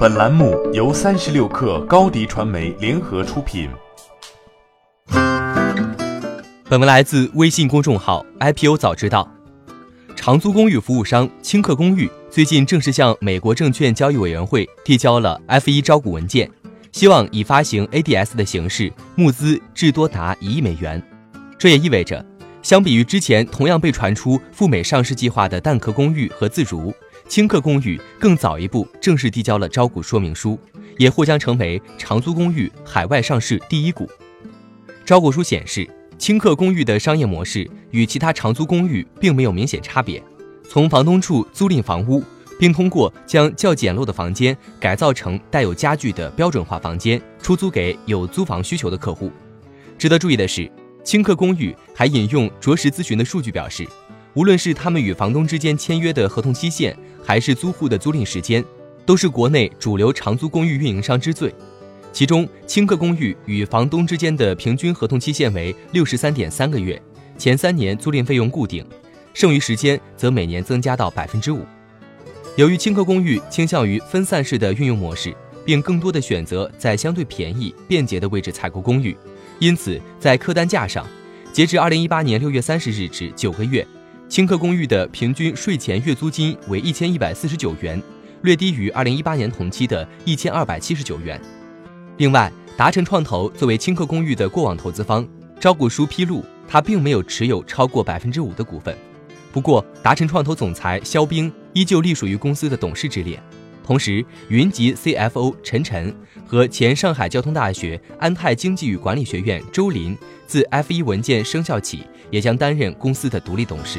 本栏目由三十六氪高低传媒联合出品。本文来自微信公众号 IPO 早知道。长租公寓服务商轻客公寓最近正式向美国证券交易委员会递交了 F1 招股文件，希望以发行 ADS 的形式募资至多达一亿美元。这也意味着，相比于之前同样被传出赴美上市计划的蛋壳公寓和自如。青客公寓更早一步正式递交了招股说明书，也或将成为长租公寓海外上市第一股。招股书显示，青客公寓的商业模式与其他长租公寓并没有明显差别，从房东处租赁房屋，并通过将较简陋的房间改造成带有家具的标准化房间，出租给有租房需求的客户。值得注意的是，青客公寓还引用着实咨询的数据表示。无论是他们与房东之间签约的合同期限，还是租户的租赁时间，都是国内主流长租公寓运营商之最。其中，轻客公寓与房东之间的平均合同期限为六十三点三个月，前三年租赁费用固定，剩余时间则每年增加到百分之五。由于轻客公寓倾向于分散式的运用模式，并更多的选择在相对便宜、便捷的位置采购公寓，因此在客单价上，截至二零一八年六月三十日止九个月。青客公寓的平均税前月租金为一千一百四十九元，略低于二零一八年同期的一千二百七十九元。另外，达成创投作为青客公寓的过往投资方，招股书披露，他并没有持有超过百分之五的股份。不过，达成创投总裁肖冰依旧隶属于公司的董事之列。同时，云集 CFO 陈晨和前上海交通大学安泰经济与管理学院周林，自 F1 文件生效起，也将担任公司的独立董事。